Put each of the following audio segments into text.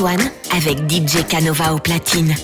One avec DJ Canova au platine.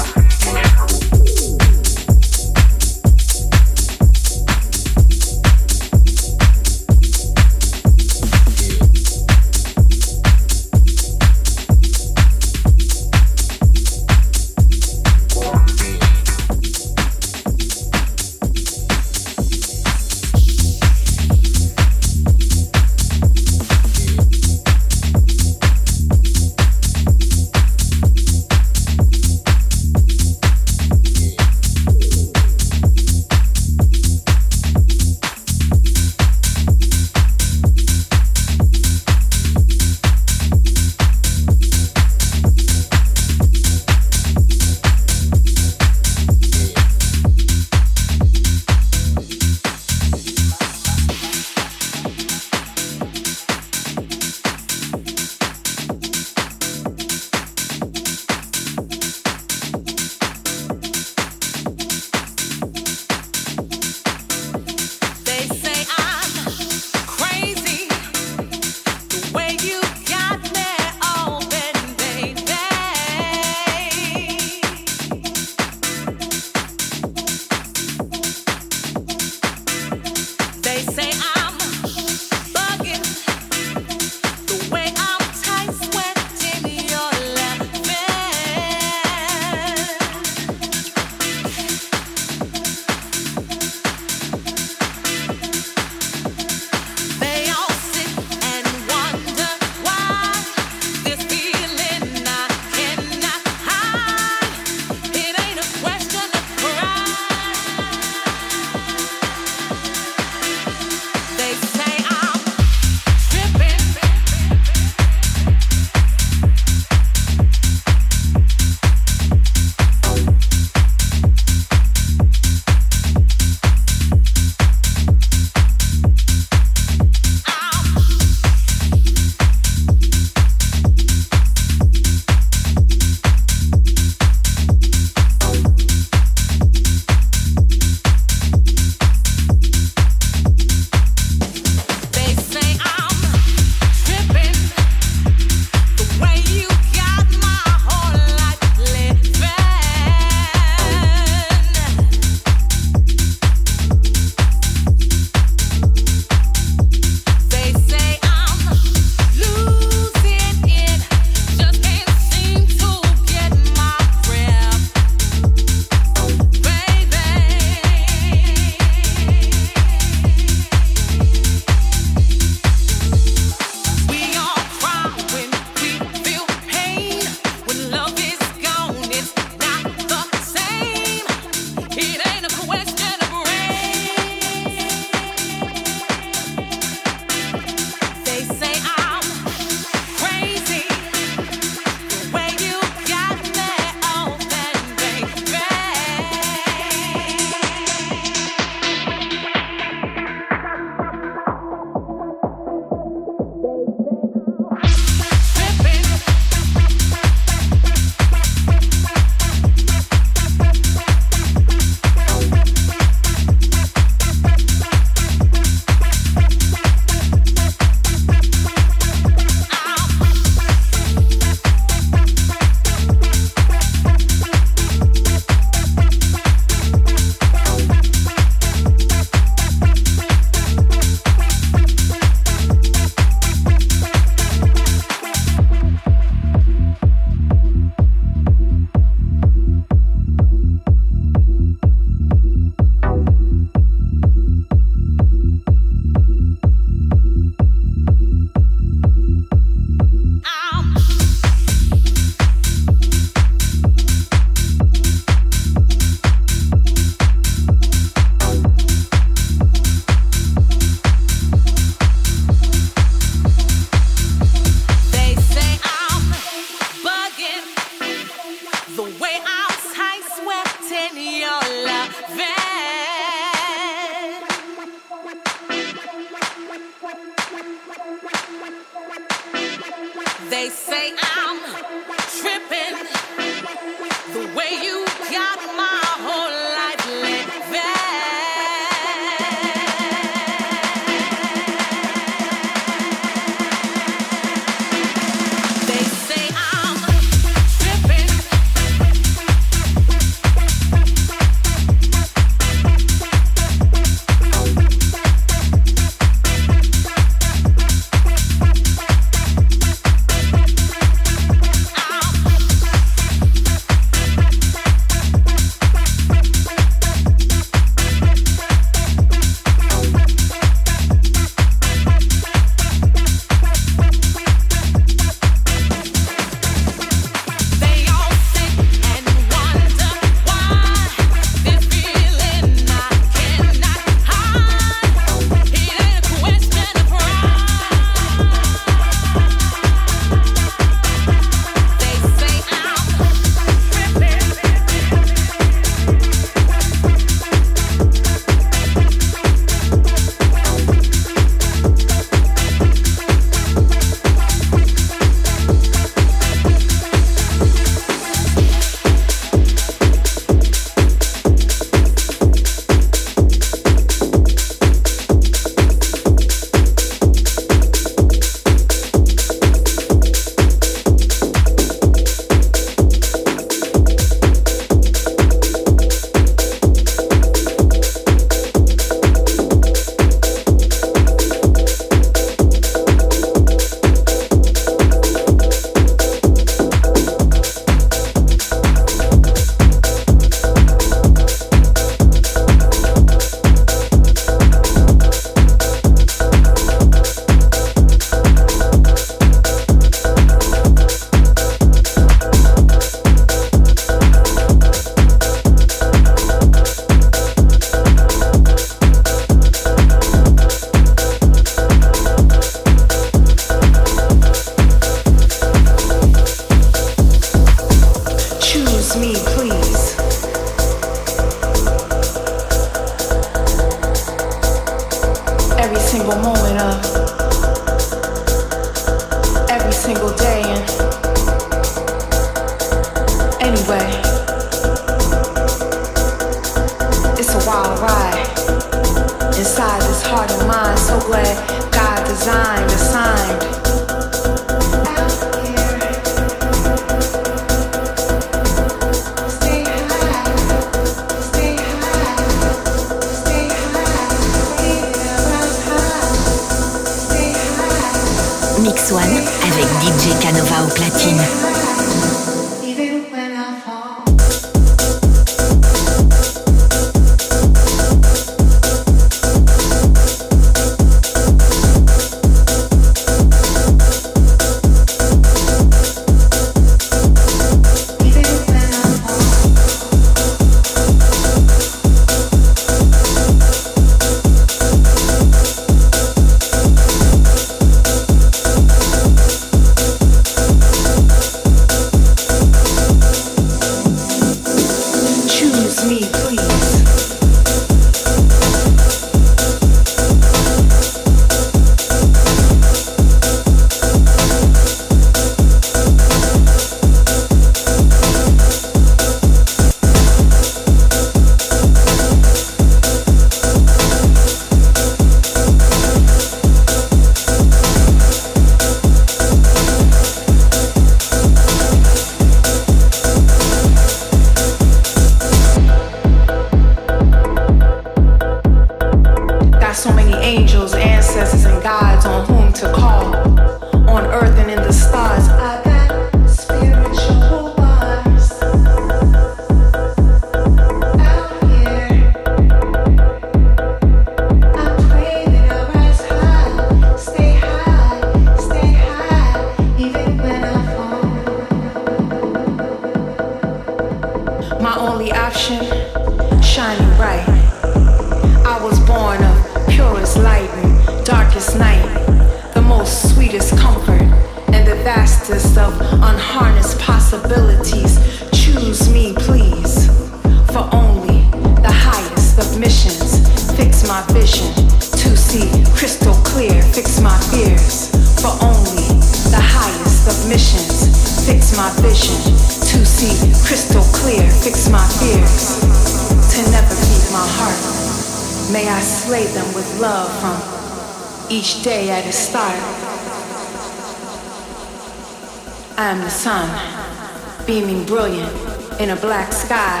beaming brilliant in a black sky.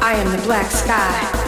I am the black sky.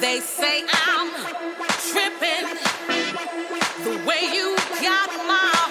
They say I'm tripping. The way you got my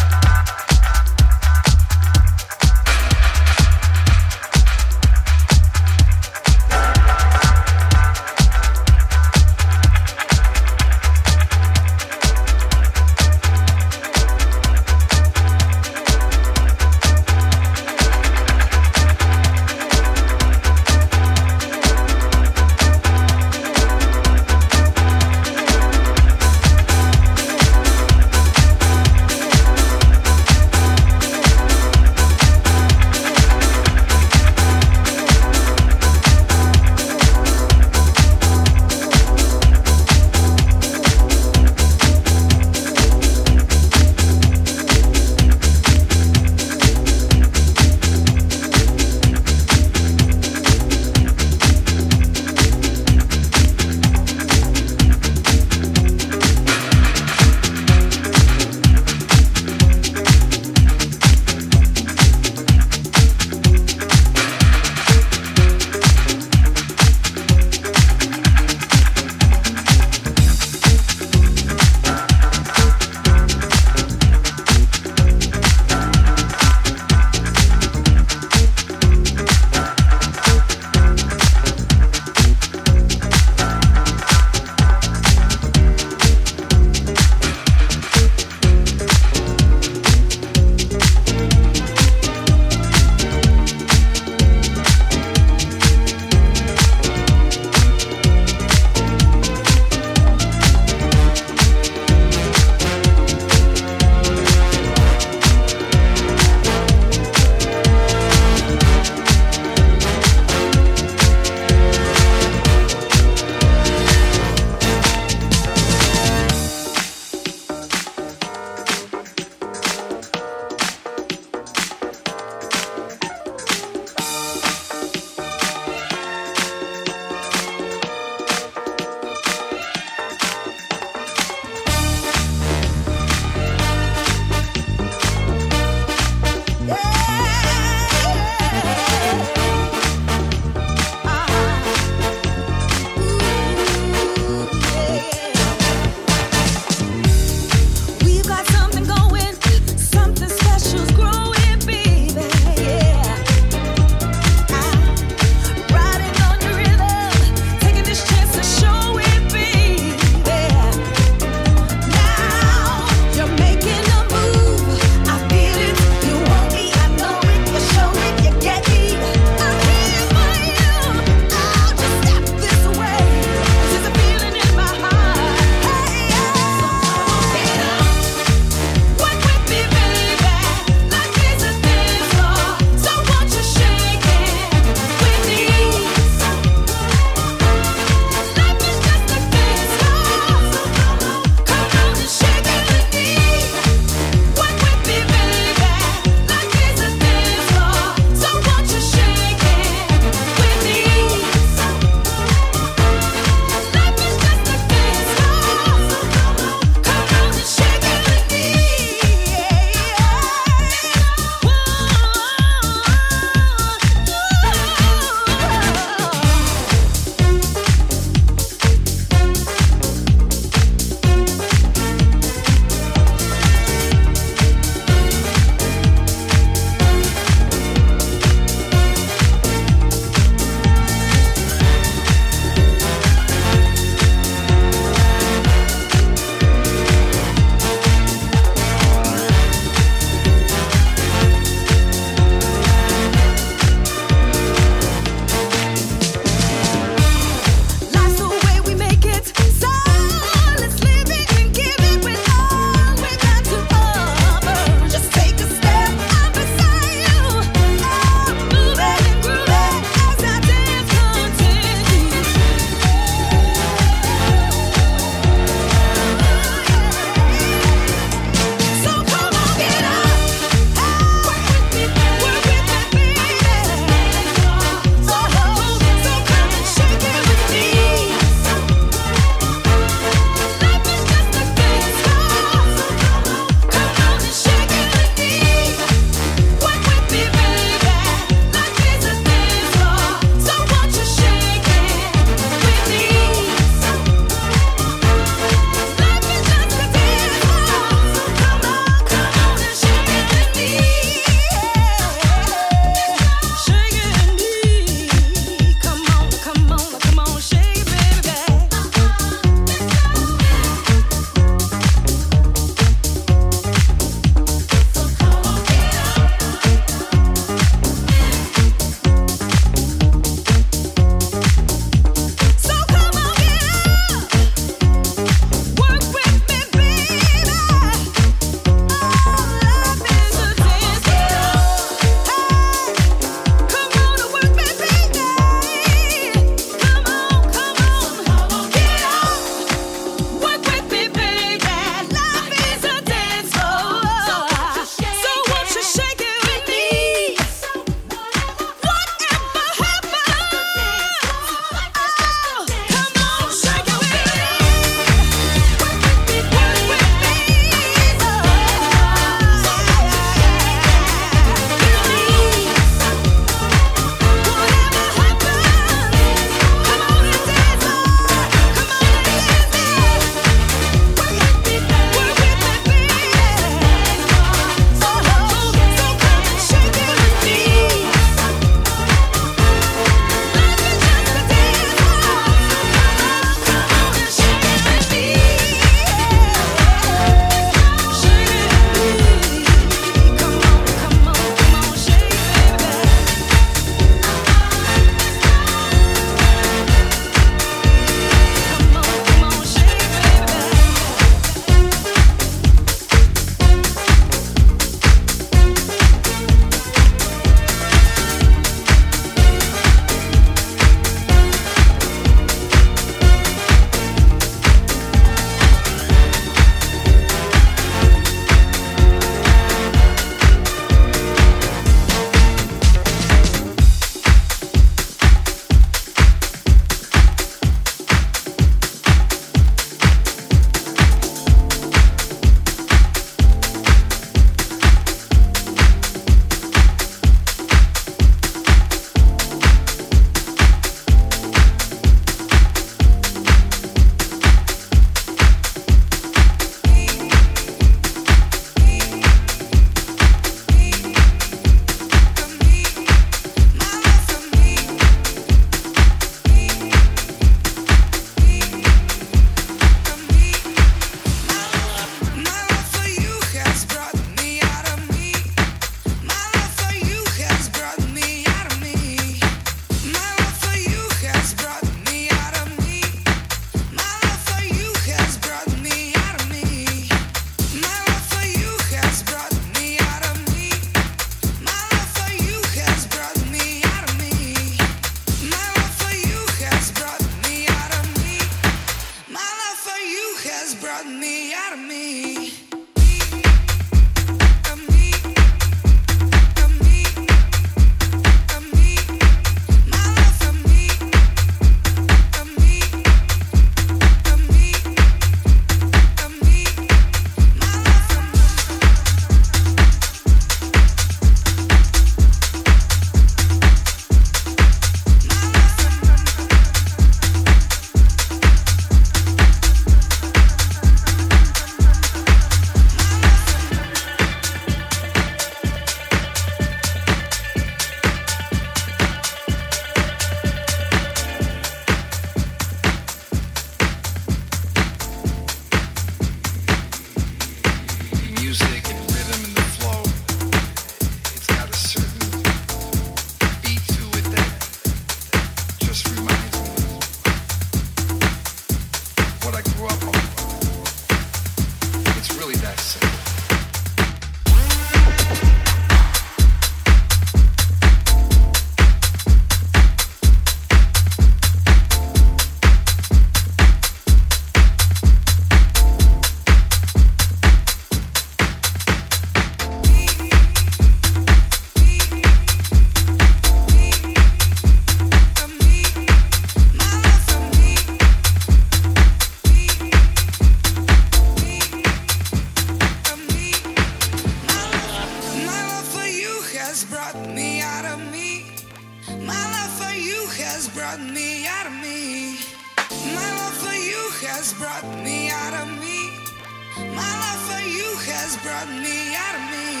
brought me out of me.